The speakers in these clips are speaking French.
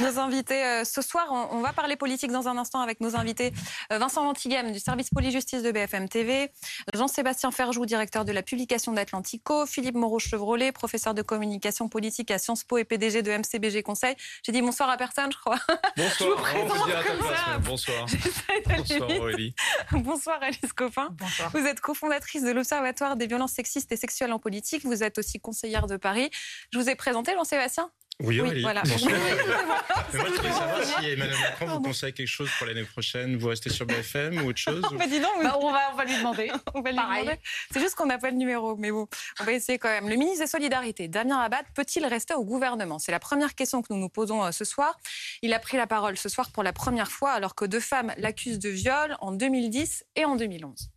Nos invités euh, ce soir, on, va parler politique dans un instant avec nos invités euh, Vincent Lantigame du service police-justice de BFM TV, Jean-Sébastien Ferjou, directeur de la publication d'Atlantico, Philippe Moreau-Chevrolet, professeur de communication politique à Sciences Po et PDG de MCBG Conseil. J'ai dit bonsoir à personne, je crois. Bonsoir, je vous présente dire à ta place, Bonsoir. bonsoir Aurélie. bonsoir Alice Coffin. Bonsoir. Vous êtes cofondatrice de l'Observatoire des violences sexistes et sexuelles en politique. Vous êtes aussi conseillère de Paris. Je vous ai présenté Jean-Sébastien oui, oui, voilà. Bonsoir. moi, je voulais savoir si Emmanuel Macron vous conseille quelque chose pour l'année prochaine. Vous restez sur BFM ou autre chose bah, dis donc, bah, on, va, on va lui demander. on va lui demander. C'est juste qu'on n'a pas le numéro, mais bon, on va essayer quand même. Le ministre des Solidarités, Damien Abad, peut-il rester au gouvernement? C'est la première question que nous nous posons euh, ce soir. Il a pris la parole ce soir pour la première fois, alors que deux femmes l'accusent de viol en 2010 et en 2011.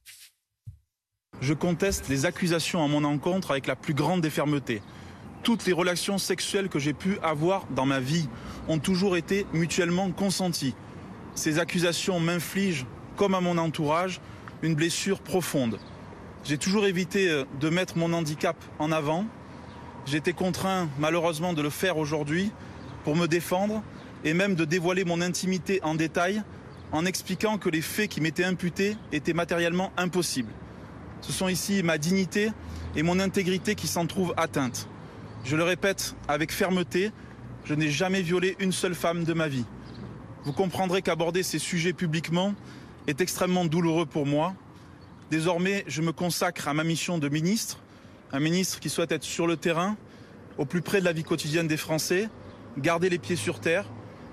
Je conteste les accusations à mon encontre avec la plus grande des fermetés toutes les relations sexuelles que j'ai pu avoir dans ma vie ont toujours été mutuellement consenties. Ces accusations m'infligent, comme à mon entourage, une blessure profonde. J'ai toujours évité euh, de mettre mon handicap en avant. Été contraint, malheureusement, de le faire aujourd'hui pour me défendre et même de dévoiler mon intimité en détail en expliquant que les faits qui m'étaient imputés étaient matériellement impossibles. Ce sont ici ma dignité et mon intégrité qui s'en trouvent atteintes. Je le répète avec fermeté, je n'ai jamais violé une seule femme de ma vie. Vous comprendrez qu'aborder ces sujets publiquement est extrêmement douloureux pour moi. Désormais, je me consacre à ma mission de ministre, un ministre qui souhaite être sur le terrain, au plus près de la vie quotidienne des Français, garder les pieds sur terre,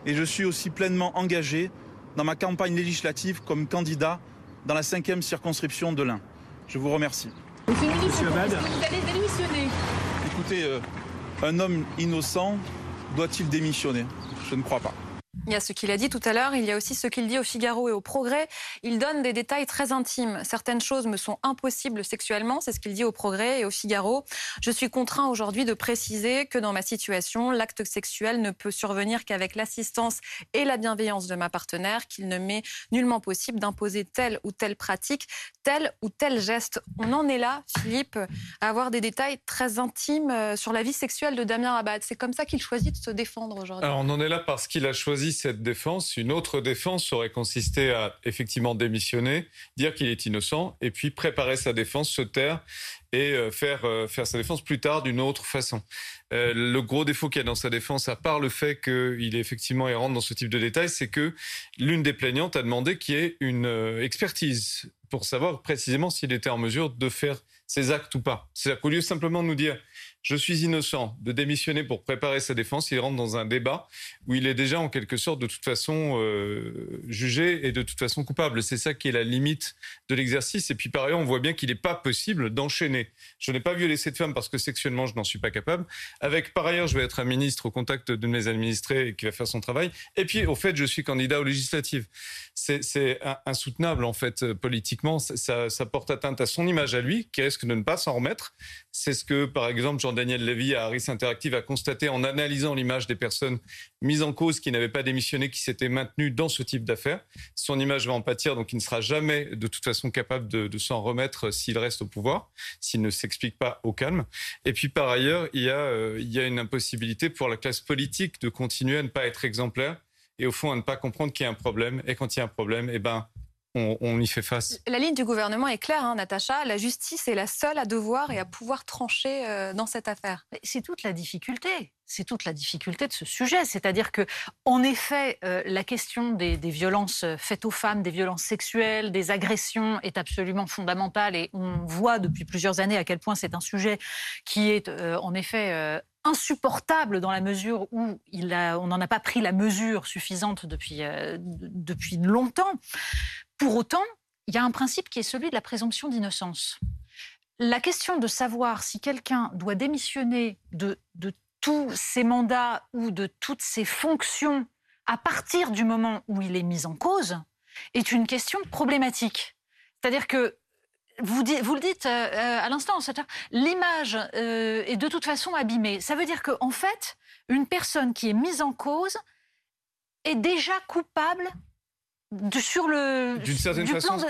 et je suis aussi pleinement engagé dans ma campagne législative comme candidat dans la cinquième circonscription de l'Ain. Je vous remercie. Monsieur le ministre, vous allez démissionner Écoutez, euh, un homme innocent doit-il démissionner? Je ne crois pas. Il y a ce qu'il a dit tout à l'heure, il y a aussi ce qu'il dit au Figaro et au Progrès. Il donne des détails très intimes. Certaines choses me sont impossibles sexuellement, c'est ce qu'il dit au Progrès et au Figaro. Je suis contraint aujourd'hui de préciser que dans ma situation, l'acte sexuel ne peut survenir qu'avec l'assistance et la bienveillance de ma partenaire, qu'il ne m'est nullement possible d'imposer telle ou telle pratique, tel ou tel geste. On en est là, Philippe, à avoir des détails très intimes euh, sur la vie sexuelle de Damien Abad. C'est comme ça qu'il choisit de se défendre aujourd'hui. On en est là parce qu'il a choisi cette défense, une autre défense aurait consisté à effectivement démissionner, dire qu'il est innocent, et puis préparer sa défense, se taire et euh, faire, euh, faire sa défense plus tard d'une autre façon. Euh, le gros défaut qu'il y a dans sa défense, à part le fait qu'il est effectivement errant dans ce type de détails, c'est que l'une des plaignantes a demandé qu'il y ait une expertise pour savoir précisément s'il était en mesure de faire ses actes ou pas. C'est-à-dire qu'au lieu simplement de nous dire je suis innocent, de démissionner pour préparer sa défense, il rentre dans un débat où il est déjà en quelque sorte de toute façon euh, jugé et de toute façon coupable. C'est ça qui est la limite de l'exercice. Et puis par ailleurs, on voit bien qu'il n'est pas possible d'enchaîner. Je n'ai pas violé cette femme parce que sexuellement, je n'en suis pas capable. Avec par ailleurs, je vais être un ministre au contact de mes administrés qui va faire son travail. Et puis au fait, je suis candidat aux législatives. C'est insoutenable en fait politiquement. Ça, ça porte atteinte à son image à lui, qui risque de ne pas s'en remettre. C'est ce que par exemple Daniel Lévy à Harris Interactive a constaté en analysant l'image des personnes mises en cause qui n'avaient pas démissionné, qui s'étaient maintenues dans ce type d'affaires. Son image va en pâtir, donc il ne sera jamais de toute façon capable de, s'en remettre s'il reste au pouvoir, s'il ne s'explique pas au calme. Et puis par ailleurs, il y, a, euh, il y a une impossibilité pour la classe politique de continuer à ne pas être exemplaire et au fond à ne pas comprendre qu'il y a un problème. Et quand il y a un problème, eh ben, on, y fait face. La ligne du gouvernement est claire, hein, Natacha. La justice est la seule à devoir et à pouvoir trancher euh, dans cette affaire. C'est toute la difficulté. C'est toute la difficulté de ce sujet. C'est-à-dire que, en effet, euh, la question des, violences faites aux femmes, des violences sexuelles, des agressions est absolument fondamentale. Et on voit depuis plusieurs années à quel point c'est un sujet qui est, euh, en effet, insupportable dans la mesure où il a, on n'en a pas pris la mesure suffisante depuis, depuis longtemps. Pour autant, il y a un principe qui est celui de la présomption d'innocence. La question de savoir si quelqu'un doit démissionner de, tous ses mandats ou de toutes ses fonctions à partir du moment où il est mis en cause est une question problématique. C'est-à-dire que vous, le dites euh, euh, à l'instant, l'image euh, est de toute façon abîmée. Ça veut dire qu'en en fait, une personne qui est mise en cause est déjà coupable sur le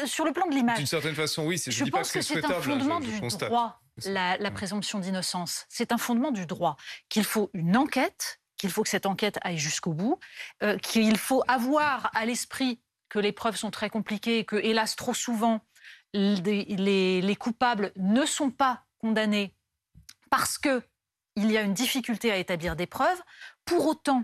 sur le plan de l'image. D'une certaine façon, oui. Je, pense que c'est un fondement du droit, la, présomption d'innocence. C'est un fondement du droit qu'il faut une enquête qu'il faut que cette enquête aille jusqu'au bout, euh, qu'il faut avoir à l'esprit que les preuves sont très compliquées que, hélas, trop souvent, les, coupables ne sont pas condamnés parce qu'il y a une difficulté à établir des preuves. Pour autant,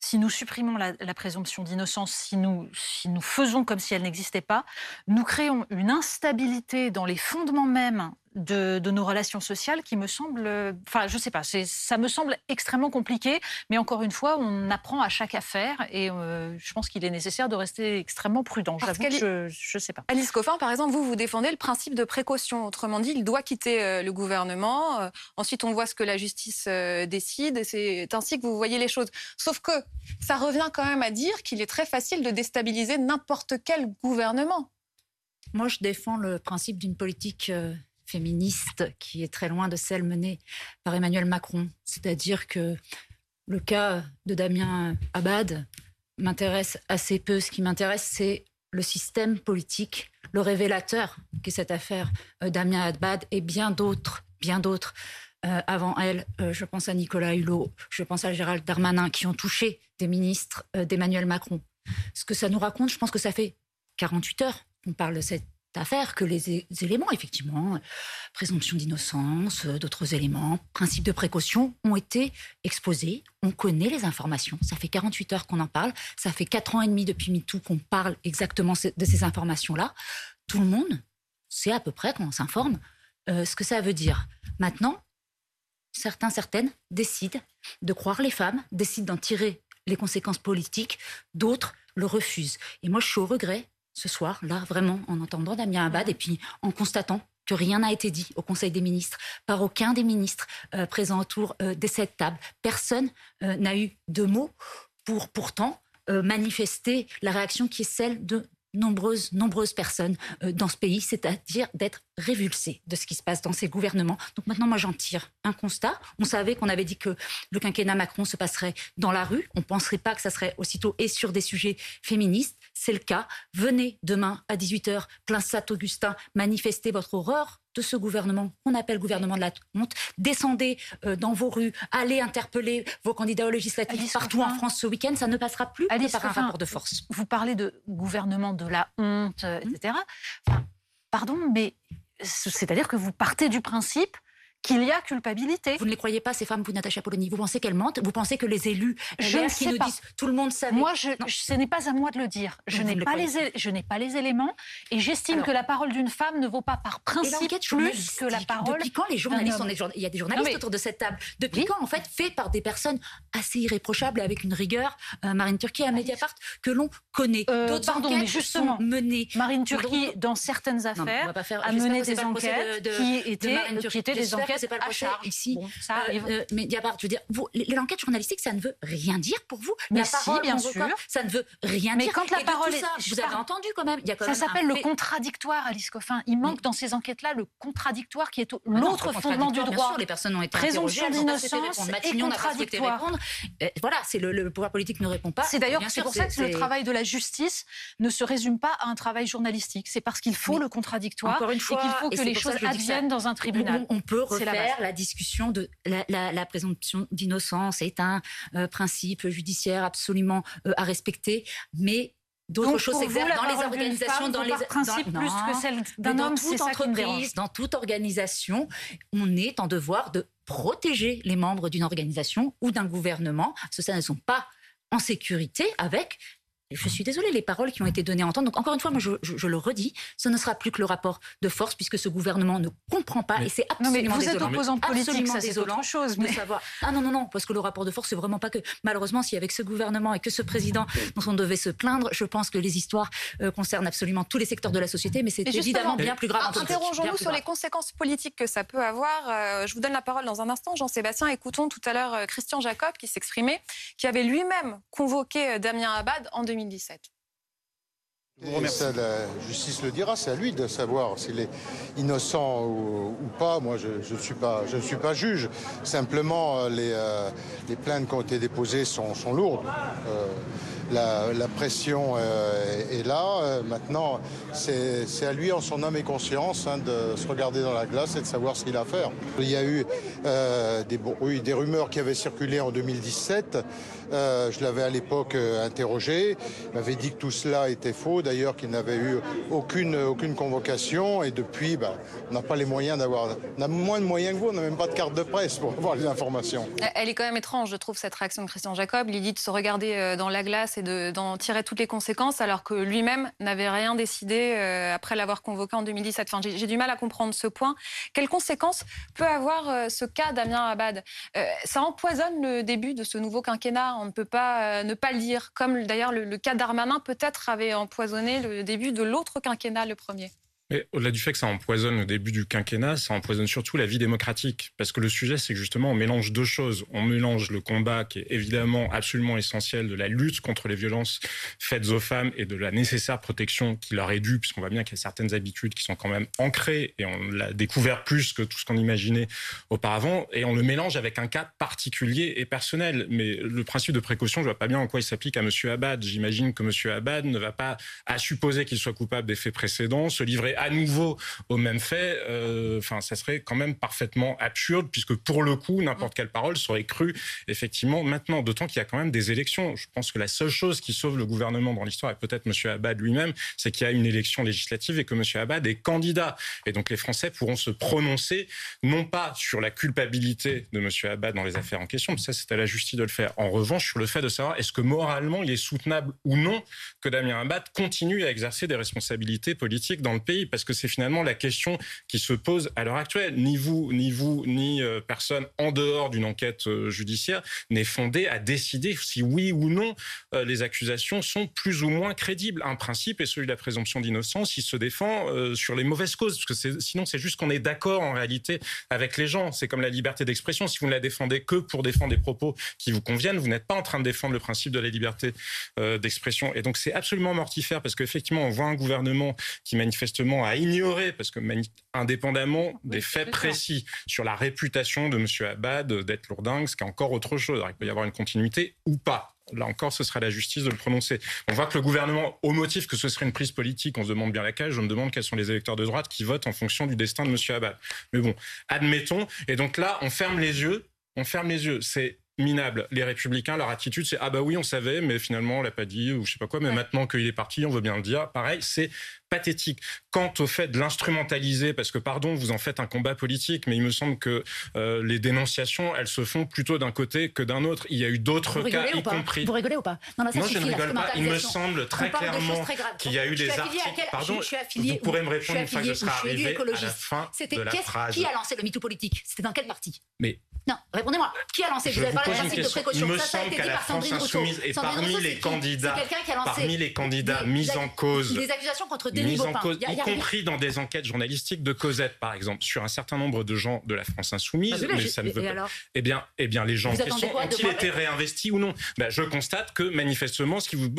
si nous supprimons la, présomption d'innocence, si nous, si nous faisons comme si elle n'existait pas, nous créons une instabilité dans les fondements mêmes de, nos relations sociales qui me semble, enfin, je sais pas, ça me semble extrêmement compliqué. Mais encore une fois, on apprend à chaque affaire et euh, je pense qu'il est nécessaire de rester extrêmement prudent. je, je sais pas. Alice Coffin, par exemple, vous vous défendez le principe de précaution. Autrement dit, il doit quitter euh, le gouvernement. Euh, ensuite, on voit ce que la justice décide. C'est ainsi que vous voyez les choses. Sauf que ça revient quand même à dire qu'il est très facile de déstabiliser n'importe quel gouvernement. Moi, je défends le principe d'une politique féministe qui est très loin de celle menée par Emmanuel Macron. C'est-à-dire que le cas de Damien Abad m'intéresse assez peu. Ce qui m'intéresse, c'est le système politique, le révélateur qu'est cette affaire euh, Damien Abad et bien d'autres, bien d'autres. Euh, avant elle, euh, je pense à Nicolas Hulot, je pense à Gérald Darmanin, qui ont touché des ministres d'Emmanuel Macron. Ce que ça nous raconte, je pense que ça fait 48 heures qu'on parle de cette affaire que les éléments, effectivement, présomption d'innocence, euh, d'autres éléments, principe de précaution, ont été exposés. On connaît les informations. Ça fait 48 heures qu'on en parle. Ça fait 4 ans et demi depuis MeToo qu'on parle exactement de ces informations-là. Tout le monde sait à peu près, quand on s'informe, euh, ce que ça veut dire. Maintenant, certains, certaines décident de croire les femmes, décident d'en tirer les conséquences politiques, d'autres le refusent. Et moi, je suis au regret ce soir, là, vraiment, en entendant Damien Abad et puis en constatant que rien n'a été dit au Conseil des ministres par aucun des ministres euh, présents autour euh, de cette table. Personne euh, n'a eu de mots pour pourtant manifester la réaction qui est celle de nombreuses, nombreuses personnes dans ce pays, c'est-à-dire d'être révulsées de ce qui se passe dans ces gouvernements. Donc maintenant, moi, j'en tire un constat. On savait qu'on avait dit que le quinquennat Macron se passerait dans la rue. On ne penserait pas que ça serait aussitôt et sur des sujets féministes. C'est le cas. Venez demain à 18h, plein Saint-Augustin, manifester votre horreur de ce gouvernement qu'on appelle gouvernement de la honte. Descendez euh, dans vos rues, allez interpeller vos candidats aux législatives partout en France ce week-end. Ça ne passera plus Alice, par un rapport de force. Vous parlez de gouvernement de la honte, euh, etc. pardon, mais c'est-à-dire que vous partez du principe qu'il y a culpabilité. Vous ne les croyez pas, ces femmes, vous, Natacha Polony Vous pensez qu'elles mentent Vous pensez que les élus je ne qui nous disent tout le monde savait Moi, je, ce n'est pas à moi de le dire. Je n'ai pas, les, je n'ai pas les éléments et j'estime que la parole d'une femme ne vaut pas par principe plus que la parole. Depuis quand les journalistes sont des Il y a des journalistes autour de cette table. Depuis quand, en fait, fait par des personnes assez irréprochables et avec une rigueur, euh, Marine Turquie à Mediapart, que l'on connaît. Euh, D'autres pardon, mais justement, menées. Marine Turquie, dans certaines affaires, a mené des enquêtes qui étaient des enquêtes c'est pas le ici. ça euh, euh, mais Diabart, je veux dire, l'enquête journalistique, ça ne veut rien dire pour vous. Mais si, bien sûr. ça ne veut rien mais dire. Mais quand la parole est... vous avez entendu quand même. ça s'appelle le contradictoire, Alice Coffin. Il manque dans ces enquêtes-là le contradictoire qui est l'autre fondement du droit. Sûr, les personnes ont été Présomption d'innocence et contradictoire. Euh, voilà, c'est le pouvoir politique ne répond pas. C'est d'ailleurs c'est pour ça que le travail de la justice ne se résume pas à un travail journalistique. C'est parce qu'il faut le contradictoire et qu'il faut que les choses adviennent dans un tribunal. On peut refaire la discussion de la, présomption d'innocence est un euh, principe judiciaire absolument euh, à respecter, mais D'autres choses s'exercent dans les organisations, dans les principes plus que celle d'un homme. Dans toute entreprise, dans toute organisation, on est en devoir de protéger les membres d'une organisation ou d'un gouvernement. Ce ça ne sont pas en sécurité avec je suis désolée, les paroles qui ont été données à entendre. Donc, encore une fois, moi, je, le redis, ce ne sera plus que le rapport de force, puisque ce gouvernement ne comprend pas, et c'est absolument non, mais vous êtes opposante politique, ça c'est autre chose. Mais... savoir. Ah non, non, non, parce que le rapport de force, c'est vraiment pas que. Malheureusement, si avec ce gouvernement et que ce président dont on devait se plaindre, je pense que les histoires euh, concernent absolument tous les secteurs de la société, mais c'est évidemment bien plus grave. Interrogeons-nous sur les conséquences politiques que ça peut avoir. Euh, je vous donne la parole dans un instant, Jean-Sébastien. Écoutons tout à l'heure euh, Christian Jacob qui s'exprimait, qui avait lui-même convoqué Damien Abad en 2017 la justice le dira, c'est à lui de savoir s'il est innocent ou, pas. Moi, je ne suis, pas, je suis pas juge. Simplement, euh, les, euh, les plaintes qui ont été déposées sont, sont lourdes. Euh, la, pression est là. maintenant, c'est à lui, en son âme et conscience, hein, de se regarder dans la glace et de savoir ce qu'il a à faire. Il y a eu des, des rumeurs qui avaient circulé en 2017 euh, je l'avais à l'époque euh, interrogé. Il m'avait dit que tout cela était faux, d'ailleurs qu'il n'avait eu aucune, convocation. Et depuis, bah, on n'a pas les moyens d'avoir. On a moins de moyens que vous, on n'a même pas de carte de presse pour avoir les informations. Elle est quand même étrange, je trouve, cette réaction de Christian Jacob. Il dit de se regarder euh, dans la glace d'en tirer toutes les conséquences, alors que lui-même n'avait rien décidé après l'avoir convoqué en 2017. Enfin, J'ai du mal à comprendre ce point. Quelles conséquences peut avoir ce cas Damien Abad? Ça empoisonne le début de ce nouveau quinquennat on ne peut pas euh, ne pas le dire. Comme d'ailleurs le, le cas d'Armanin peut-être avait empoisonné le début de l'autre quinquennat, le premier. Mais au-delà du fait que ça empoisonne le début du quinquennat, ça empoisonne surtout la vie démocratique. Parce que le sujet, c'est que justement, on mélange deux choses. On mélange le combat qui est évidemment absolument essentiel de la lutte contre les violences faites aux femmes et de la nécessaire protection qui leur est due, puisqu'on voit bien qu'il y a certaines habitudes qui sont quand même ancrées et on l'a découvert plus que tout ce qu'on imaginait auparavant. Et on le mélange avec un cas particulier et personnel. Mais le principe de précaution, je vois pas bien en quoi il s'applique à M. Abad. J'imagine que M. Abad ne va pas, à supposer qu'il soit coupable des faits précédents, se livrer à nouveau au même fait, euh, enfin, ça serait quand même parfaitement absurde, puisque pour le coup, n'importe quelle parole serait crue effectivement maintenant. D'autant qu'il y a quand même des élections. Je pense que la seule chose qui sauve le gouvernement dans l'histoire, et peut-être M. Abad lui-même, c'est qu'il y a une élection législative et que M. Abad est candidat. Et donc les Français pourront se prononcer, non pas sur la culpabilité de M. Abad dans les affaires en question, mais ça c'est à la justice de le faire. En revanche, sur le fait de savoir est-ce que moralement il est soutenable ou non que Damien Abad continue à exercer des responsabilités politiques dans le pays parce que c'est finalement la question qui se pose à l'heure actuelle. Ni vous, ni vous, ni euh, personne en dehors d'une enquête euh, judiciaire n'est fondé à décider si oui ou non euh, les accusations sont plus ou moins crédibles. Un principe est celui de la présomption d'innocence. Il se défend sur les mauvaises causes, parce que sinon c'est juste qu'on est d'accord en réalité avec les gens. C'est comme la liberté d'expression. Si vous ne la défendez que pour défendre des propos qui vous conviennent, vous n'êtes pas en train de défendre le principe de la liberté d'expression. Et donc c'est absolument mortifère parce qu'effectivement on voit un gouvernement qui manifestement à ignorer, parce que indépendamment des faits précis sur la réputation de M. Abad d'être lourdingue, ce qui est encore autre chose. il peut y avoir une continuité ou pas. Là encore, ce sera la justice de le prononcer. On voit que le gouvernement, au motif que ce serait une prise politique, on se demande bien laquelle, je me demande quels sont les électeurs de droite qui votent en fonction du destin de M. Abad. Mais bon, admettons. Et donc là, on ferme les yeux. On ferme les yeux. C'est minable. Les républicains, leur attitude, c'est ah bah oui, on savait, mais finalement on l'a pas dit ou je sais pas quoi. Mais maintenant qu'il est parti, on veut bien le dire. Pareil, c'est pathétique. Quant au fait de l'instrumentaliser, parce que pardon, vous en faites un combat politique, mais il me semble que euh, les dénonciations, elles se font plutôt d'un côté que d'un autre. Il y a eu d'autres cas, y compris. Vous rigolez ou pas Non, je ne rigole pas. Il me semble très clairement qu'il y a eu des articles. Pardon, vous pourrez me répondre une fois que je serai arrivé à la fin de la phrase. Qui a lancé le MeToo politique? C'était dans quelle partie Mais non, répondez-moi. Qui a lancé? Vous avez parlé de précaution. Il me semble qu'à la France Insoumise et parmi les candidats, parmi les candidats mis en cause, des accusations contre mise en cause, y compris dans des enquêtes journalistiques de Cosette, par exemple, sur un certain nombre de gens de la France insoumise. mais ça ne veut pas. Eh bien, eh bien, les gens en question ont-ils été réinvestis ou non? Ben, Je constate que manifestement, ce qui vous,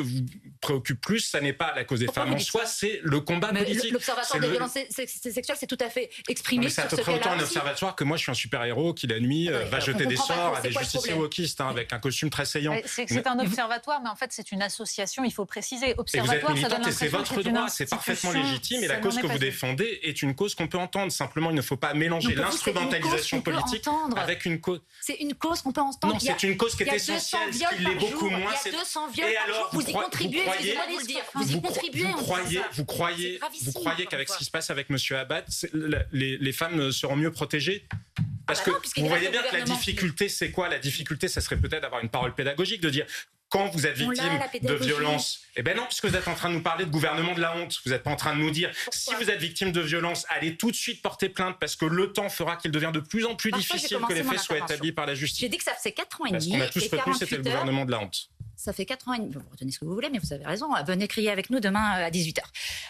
préoccupe plus, ça n'est pas la cause des femmes en soi, c'est le combat politique. L'observatoire des violences sexuelles, c'est tout à fait exprimé. C'est à peu près autant un observatoire que moi, je suis un super héros qui la nuit ah, euh, va jeter des sorts à des justiciers wokistes hein, avec un costume très saillant. C'est un observatoire, mais en fait, c'est une association. Il faut préciser. Observatoire, vous êtes c'est votre droit, c'est parfaitement légitime et la cause que vous défendez est une cause qu'on peut entendre. Simplement, il ne faut pas mélanger l'instrumentalisation politique avec une cause. C'est une cause qu'on peut entendre. Non, c'est une cause qui est essentielle, qui l'est beaucoup moins. Il y a 200 viols par jour. Vous y contribuez, vous dire. Vous y contribuez. Vous croyez, vous croyez, qu'avec ce qui se passe avec M. Abad, les femmes seront mieux protégées parce ah que vous voyez bien que la difficulté, c'est quoi? La difficulté, ça serait peut-être d'avoir une parole pédagogique, de dire quand vous êtes victime de violence, eh ben non, puisque vous êtes en train de nous parler de gouvernement de la honte. Vous n'êtes pas en train de nous dire si vous êtes victime de violence, allez tout de suite porter plainte parce que le temps fera qu'il devient de plus en plus difficile que les faits soient établis par la justice. J'ai dit que ça faisait 4 ans et demi. Parce qu'on a tous retenu c'était le gouvernement de la honte. Ça fait 4 ans et demi. Vous retenez ce que vous voulez, mais vous avez raison. Venez crier avec nous demain euh, à 18h.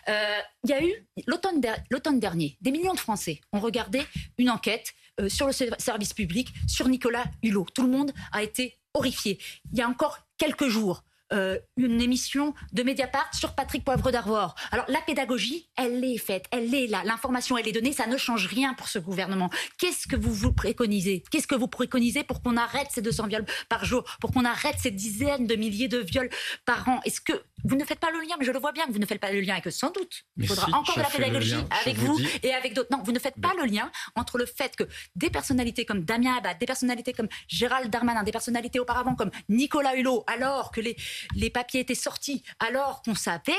Euh, il y a eu, l'automne dernier, des millions de Français ont regardé une enquête euh, sur le service public, sur Nicolas Hulot. Tout le monde a été horrifié. Il y a encore quelques jours, euh, une émission de Mediapart sur Patrick Poivre d'Arvor. Alors la pédagogie, elle est faite, elle est là, l'information, elle est donnée, ça ne change rien pour ce gouvernement. Qu'est-ce que vous vous préconisez? Qu'est-ce que vous préconisez pour qu'on arrête ces 200 viols par jour, pour qu'on arrête ces dizaines de milliers de viols par an? Est-ce que vous ne faites pas le lien, mais je le vois bien que vous ne faites pas le lien et que sans doute il faudra encore de la pédagogie avec vous, et avec d'autres. Non, vous ne faites pas le lien entre le fait que des personnalités comme Damien Abad, des personnalités comme Gérald Darmanin, des personnalités auparavant comme Nicolas Hulot, alors que les, les papiers étaient sortis, alors qu'on savait,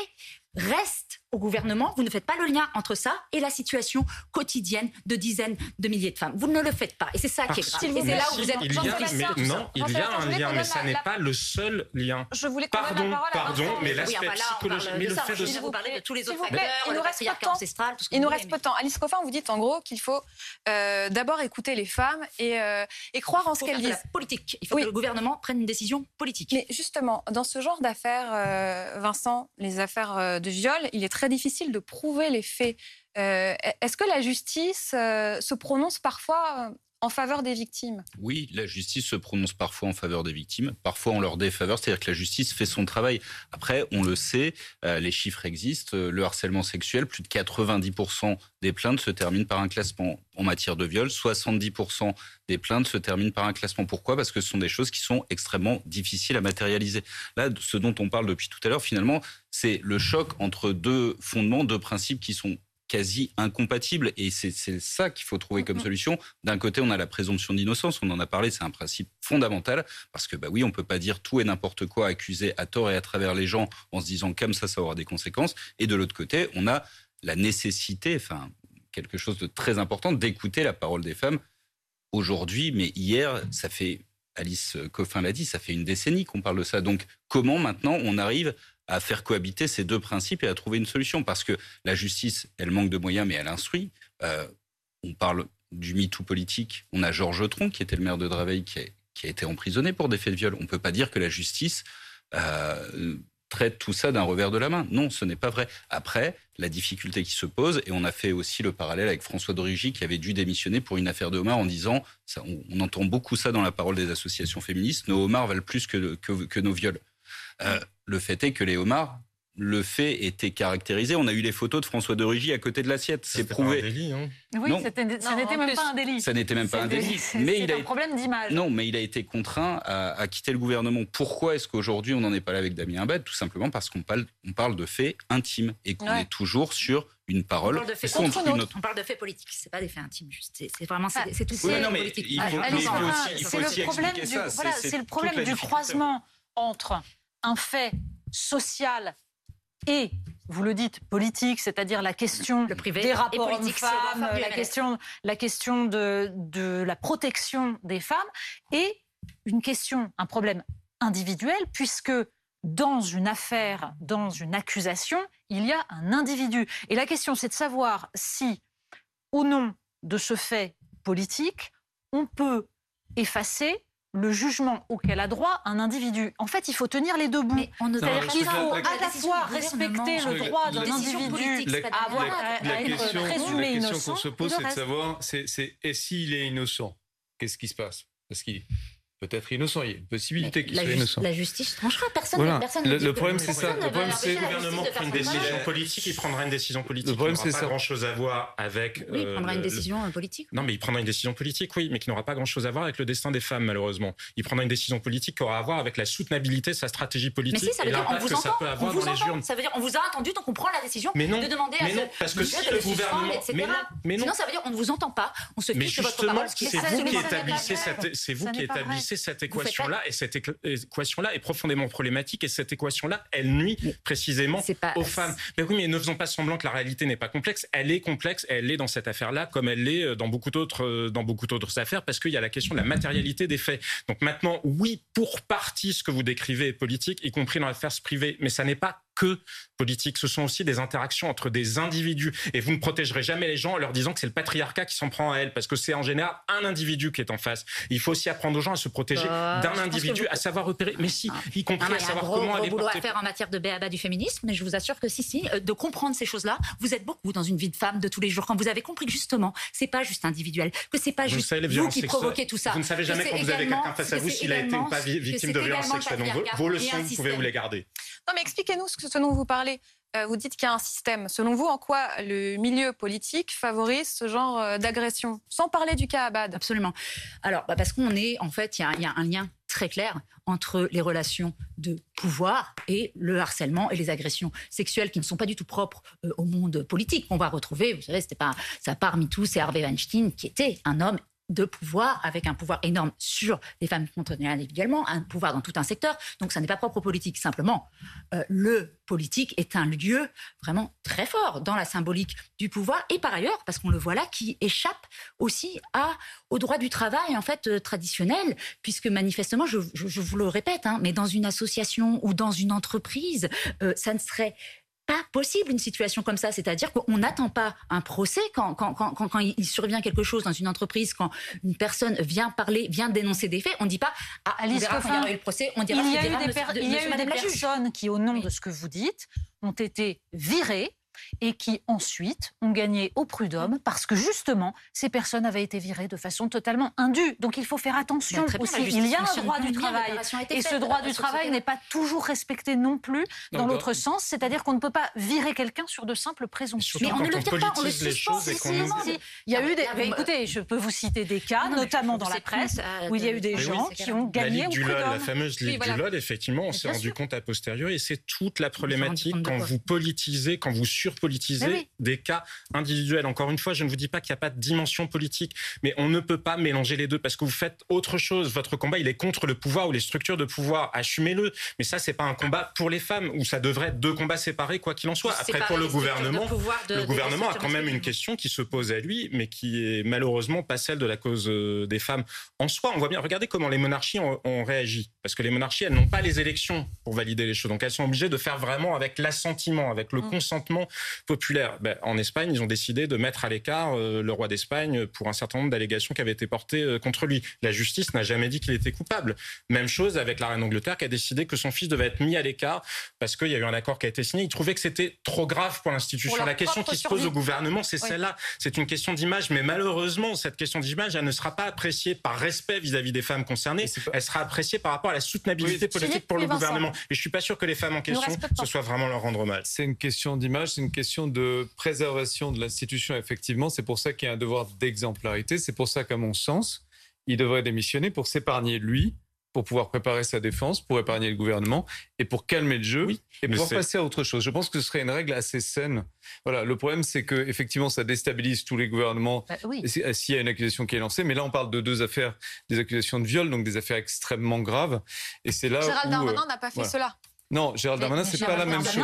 restent au gouvernement, vous ne faites pas le lien entre ça et la situation quotidienne de dizaines de milliers de femmes. Vous ne le faites pas. Et c'est ça qui est grave. Et c'est là où vous êtes il y a, mais Non, il y a un lien, mais ça n'est pas le seul lien. Je voulais pardon, pardon, mais l'aspect psychologique, mais le fait de... Vous parlez de tous les autres facteurs, il nous reste peu de temps. Il nous reste peu de temps. Alice Coffin, vous dites en gros qu'il faut euh, d'abord écouter les femmes et, euh, croire en ce qu'elles disent. Politique. Il faut que le gouvernement prenne une décision politique. Mais justement, dans ce genre d'affaires, euh, Vincent, les affaires de viol, il est très difficile de prouver les faits. Euh, est-ce que la justice euh, se prononce parfois en faveur des victimes Oui, la justice se prononce parfois en faveur des victimes, parfois en leur défaveur, c'est-à-dire que la justice fait son travail. Après, on le sait, les chiffres existent, le harcèlement sexuel, plus de 90% des plaintes se terminent par un classement. En matière de viol, 70% des plaintes se terminent par un classement. Pourquoi? Parce que ce sont des choses qui sont extrêmement difficiles à matérialiser. Là, ce dont on parle depuis tout à l'heure, finalement, c'est le choc entre deux fondements, deux principes qui sont quasi incompatibles. Et c'est ça qu'il faut trouver comme solution. D'un côté, on a la présomption d'innocence, on en a parlé, c'est un principe fondamental, parce que bah oui, on peut pas dire tout et n'importe quoi, accuser à tort et à travers les gens en se disant comme ça, ça aura des conséquences. Et de l'autre côté, on a la nécessité, enfin quelque chose de très important, d'écouter la parole des femmes aujourd'hui, mais hier, ça fait Alice Coffin l'a dit, ça fait une décennie qu'on parle de ça. Donc, comment maintenant on arrive à faire cohabiter ces deux principes et à trouver une solution. Parce que la justice, elle manque de moyens, mais elle instruit. Euh, on parle du MeToo politique. On a Georges Tron, qui était le maire de Draveil, qui a, été emprisonné pour des faits de viol. On ne peut pas dire que la justice euh, traite tout ça d'un revers de la main. Non, ce n'est pas vrai. Après, la difficulté qui se pose, et on a fait aussi le parallèle avec François Dorigi, qui avait dû démissionner pour une affaire de homard en disant, on, entend beaucoup ça dans la parole des associations féministes, nos homards valent plus que nos viols. Euh, le fait est que les homards, le fait était caractérisé. On a eu les photos de François de Rugy à côté de l'assiette. C'est prouvé. Un délit, hein. Oui, ça n'était même pas un délit. Ça n'était même pas un délit. Mais il a un problème d'image. Non, mais il a été contraint à, quitter le gouvernement. Pourquoi est-ce qu'aujourd'hui on n'en est pas là avec Damien Abad Tout simplement parce qu'on parle, on parle de faits intimes et qu'on est toujours sur une parole on parle de faits contre une autre. On parle de faits politiques, c'est pas des faits intimes. C'est vraiment c'est tout ça. C'est le problème du, c'est le problème du croisement entre un fait social et, vous le dites, politique, c'est-à-dire la question des rapports hommes-femmes, la question, la question de, de la protection des femmes, et une question, un problème individuel, puisque dans une affaire, dans une accusation, il y a un individu. Et la question, c'est de savoir si, au nom de ce fait politique, on peut effacer le jugement auquel a droit un individu. En fait, il faut tenir les deux bouts. C'est-à-dire qu'il faut à la fois respecter le droit d'un individu à avoir à être présumé innocent. La question qu'on se pose, c'est de savoir, c'est et s'il est innocent, qu'est-ce qui se passe? Parce qu'il peut-être innocent. Il y a une possibilité qu'il soit innocent. La justice tranchera. Personne, voilà. personne le, le problème, c'est ça. Le problème, c'est le gouvernement prend une décision politique. Il prendra une décision politique. Le problème, c'est ça. Grand-chose à voir avec. Oui, il prendra une décision politique. Non, mais il prendra une décision politique, oui, mais qui n'aura pas grand-chose à voir avec le destin des femmes, malheureusement. Il prendra une décision politique qui aura à voir avec la soutenabilité de sa stratégie politique. Mais si, ça veut dire on vous entend. On vous entend. Ça veut dire on vous a entendu, donc on prend la décision de demander à. Mais non, parce que si le gouvernement. Mais non, Sinon, ça veut dire on ne vous entend pas. On se fiche de votre parole. C'est vous qui établissez cette équation et cette équation-là est profondément problématique, et cette équation-là, elle nuit précisément aux femmes. Mais oui, mais ne faisons pas semblant que la réalité n'est pas complexe. Elle est complexe, elle est dans cette affaire-là, comme elle l'est euh, dans beaucoup d'autres, euh, dans beaucoup d'autres affaires, parce qu'il y a la question de la matérialité des faits. Donc maintenant, oui, pour partie, ce que vous décrivez est politique, y compris dans l'affaire privée, mais ça n'est pas que politique, ce sont aussi des interactions entre des individus. Et vous ne protégerez jamais les gens en leur disant que c'est le patriarcat qui s'en prend à elle, parce que c'est en général un individu qui est en face. Il faut aussi apprendre aux gens à se protéger Euh, d'un individu, vous- à savoir repérer, mais si, y Non, compris mais à y savoir gros, comment gros aller boulot à faire en matière de béaba du féminisme, mais je vous assure que si, si, euh, de comprendre ces choses-là, vous êtes beaucoup dans une vie de femme de tous les jours. Quand vous avez compris que justement, c'est pas juste individuel, que c'est pas Vous juste savez, vous qui provoquez tout ça. Vous ne savez jamais quand vous avez quelqu'un face à vous s'il a été ou pas victime de violences sexuelles. Donc vos, leçons, vous pouvez vous les garder. Non, mais expliquez-nous ce, que- ce dont vous parlez. Euh, vous dites qu'il y a un système. Selon vous, en quoi le milieu politique favorise ce genre euh, d'agression? Sans parler du cas Abad. Absolument. Alors, bah, parce qu'on est, en fait, il y a- un lien très clair entre les relations de pouvoir et le harcèlement et les agressions sexuelles qui ne sont pas du tout propres euh, au monde politique. On va retrouver, vous savez, c'était pas ça part MeToo, c'est Harvey Weinstein qui était un homme de pouvoir, avec un pouvoir énorme sur les femmes contrôlées individuellement, un pouvoir dans tout un secteur. Donc ça n'est pas propre aux politiques. Simplement, euh, le politique est un lieu vraiment très fort dans la symbolique du pouvoir et par ailleurs, parce qu'on le voit là, qui échappe aussi à, au droit du travail en fait euh, traditionnel, puisque manifestement, je vous le répète, hein, mais dans une association ou dans une entreprise, euh, ça ne serait pas possible une situation comme ça. C'est-à-dire qu'on n'attend pas un procès quand, quand, quand, quand- il survient quelque chose dans une entreprise, quand une personne vient parler, vient dénoncer des faits, on ne dit pas ah, on verra quand il y aura eu le procès, on dira il y a eu des, monsieur- per- de- il y a monsieur, eu des madame la juge. personnes qui, au nom Oui. de ce que vous dites, ont été virées et qui ensuite ont gagné au prud'homme parce que justement ces personnes avaient été virées de façon totalement indue. Donc il faut faire attention Bien, bien, aussi. Il y a un droit du travail et ce droit euh, du sur travail n'est pas toujours respecté non plus dans Non, l'autre sens, c'est-à-dire qu'on ne peut pas virer quelqu'un sur de simples présomptions. Mais on ne le vire pas, on le suspend. Si, si, si. Il y a Ah, eu des. mais vous- écoutez, je peux vous citer des cas, Non, notamment dans la presse, euh, où il y a eu des de- gens oui, qui ont gagné Ligue au du LOL, la prud'homme. fameuse Ligue Oui, voilà. du LOL, effectivement, on s'est rendu compte a posteriori, et c'est toute la problématique quand vous politisez, quand vous surpolitisez Oui. des cas individuels. Encore une fois, je ne vous dis pas qu'il n'y a pas de dimension politique, mais on ne peut pas mélanger les deux parce que vous faites autre chose. Votre combat, il est contre le pouvoir ou les structures de pouvoir. Assumez-le. Mais ça, c'est pas un combat pour les femmes où ça devrait être deux combats séparés, quoi qu'il en soit. Après, pour le de gouvernement, de- le gouvernement a quand même une question qui se pose à lui, mais qui est malheureusement pas celle de la cause euh, des femmes en soi. On voit bien, regardez comment les monarchies ont, ont réagi. Parce que les monarchies, elles n'ont pas les élections pour valider les choses. Donc elles sont obligées de faire vraiment avec l'assentiment, avec le Mm. consentement populaire. Ben, en Espagne, ils ont décidé de mettre à l'écart euh, le roi d'Espagne pour un certain nombre d'allégations qui avaient été portées euh, contre lui. La justice n'a jamais dit qu'il était coupable. Même chose avec la reine d'Angleterre qui a décidé que son fils devait être mis à l'écart parce qu'il y a eu un accord qui a été signé. Il trouvait que c'était trop grave pour l'institution. La question qui se pose au gouvernement, c'est Oui. celle-là. C'est une question d'image, mais malheureusement, cette question d'image, elle ne sera pas appréciée par respect vis-à-vis des femmes concernées. Pas- Elle sera appréciée par rapport à la soutenabilité Oui. politique Philippe pour le Vincent. gouvernement. Et je suis pas sûr que les femmes en question, ce soit vraiment leur rendre hommage. C'est une question d'image, c'est une question de préservation de l'institution, effectivement. C'est pour ça qu'il y a un devoir d'exemplarité. C'est pour ça qu'à mon sens, il devrait démissionner pour s'épargner lui, pour pouvoir préparer sa défense, pour épargner le gouvernement et pour calmer le jeu Oui, et pouvoir passer à autre chose. Je pense que ce serait une règle assez saine. Voilà, le problème, c'est que effectivement, ça déstabilise tous les gouvernements Bah oui. si- s'il y a une accusation qui est lancée. Mais là, on parle de deux affaires, des accusations de viol, donc des affaires extrêmement graves. Et c'est là Gérald où, Darmanin euh, n'a pas fait voilà. cela. Non, Gérald Darmanin, c'est pas la même chose.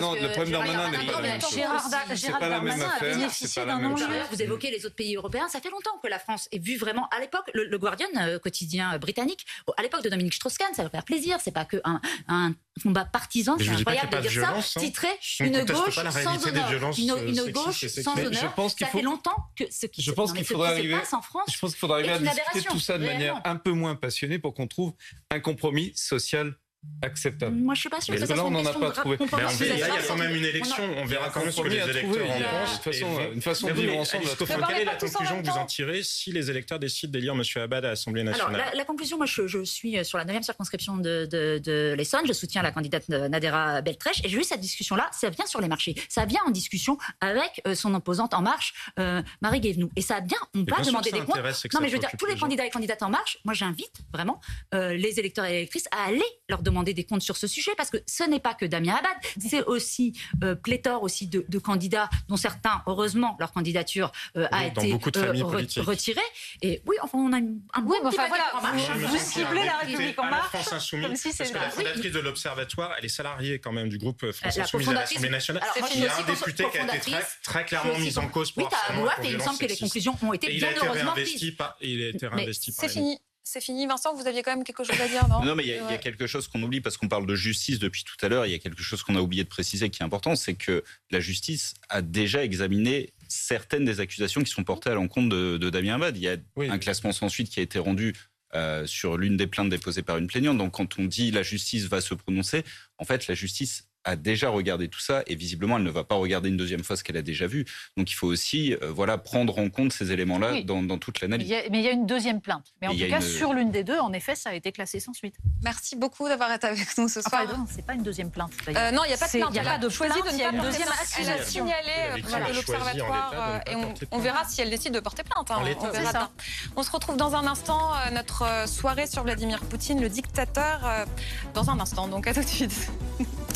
non, le problème Darmanin n'est pas la même chose. C'est Gérald pas la même Darmanin a affaire, bénéficié c'est pas la d'un même enjeu. chose. Vous évoquez les autres pays européens, ça fait longtemps que la France est vue vraiment. À l'époque, le, le Guardian, euh, quotidien euh, britannique, à l'époque de Dominique Strauss-Kahn, ça va faire plaisir, c'est pas que un, combat partisan, c'est je incroyable de dire violence, ça, hein. titrer une gauche sans honneur. Une, euh, une gauche sans je honneur. pense qu'il ça faut- fait longtemps que ce qui, Je se- pense se passe en France. Je pense qu'il faudra arriver à discuter tout ça de manière un peu moins passionnée pour qu'on trouve un compromis social acceptable. Moi, je suis pas Mais que ça là, on n'en a pas trouvé. Mais on verra, il y a quand même une On a- élection, on verra quand même ce que les électeurs en a pensent. une façon- Et- une façon de vivre ensemble quelle est la conclusion que vous en tirez si les électeurs décident d'élire M. Abad à l'Assemblée Alors, nationale la, la conclusion, moi, je, je suis euh, sur la 9e circonscription de, de, de l'Essonne. Je soutiens la candidate euh, Nadera Beltrèche. Et j'ai eu cette discussion-là. Ça vient sur les marchés. Ça vient en discussion avec euh, son opposante En Marche, euh, Marie Guévenoux. Et ça vient, on va sûr demander des comptes. Non, mais je veux dire, tous les candidats et candidates En Marche, moi, j'invite vraiment euh, les électeurs et électrices à aller leur demander des comptes sur ce sujet parce que ce n'est pas que Damien Abad, c'est aussi euh, pléthore aussi de, de candidats dont certains, heureusement, leur candidature euh, a dans été re- politiques. retirée. Et oui, enfin, on a une- un Oui, bon enfin, voilà, En Marche. Vous un ciblez la République en marche, France Insoumise, comme si parce que la oui. fondatrice de l'Observatoire, elle est salariée quand même du groupe France La Insoumise à l'Assemblée nationale. Alors, Il y a un député qui a été très, clairement mis en cause pour Oui, harcèlement et il me semble que les conclusions ont été bien a été heureusement réinvesti prises. par, il a été réinvesti par C'est fini. C'est fini. Vincent, vous aviez quand même quelque chose à dire, non Non, mais il y, a quelque chose qu'on oublie parce qu'on parle de justice depuis tout à l'heure. Il y a quelque chose qu'on a oublié de préciser qui est important, c'est que la justice a déjà examiné certaines des accusations qui sont portées à l'encontre de, Damien Abad. Il y a un classement sans suite qui a été rendu euh, sur l'une des plaintes déposées par une plaignante. Donc quand on dit la justice va se prononcer, en fait la justice a déjà regardé tout ça et visiblement elle ne va pas regarder une deuxième fois ce qu'elle a déjà vu. Donc il faut aussi euh, voilà prendre en compte ces éléments-là dans, toute l'analyse. Mais il y a une deuxième plainte. Mais en tout cas sur l'une des deux, en effet, ça a été classé sans suite. Merci beaucoup d'avoir été avec nous ce ah, soir. Ce c'est pas une deuxième plainte. Euh, non, il n'y a pas de plainte. Il n'y a pas de choisi de il y a une deuxième. Elle a signalé de l'observatoire et on, verra si elle décide de porter plainte. Hein. On, verra on se retrouve dans un instant notre soirée sur Vladimir Poutine, le dictateur, dans un instant. Donc à tout de suite.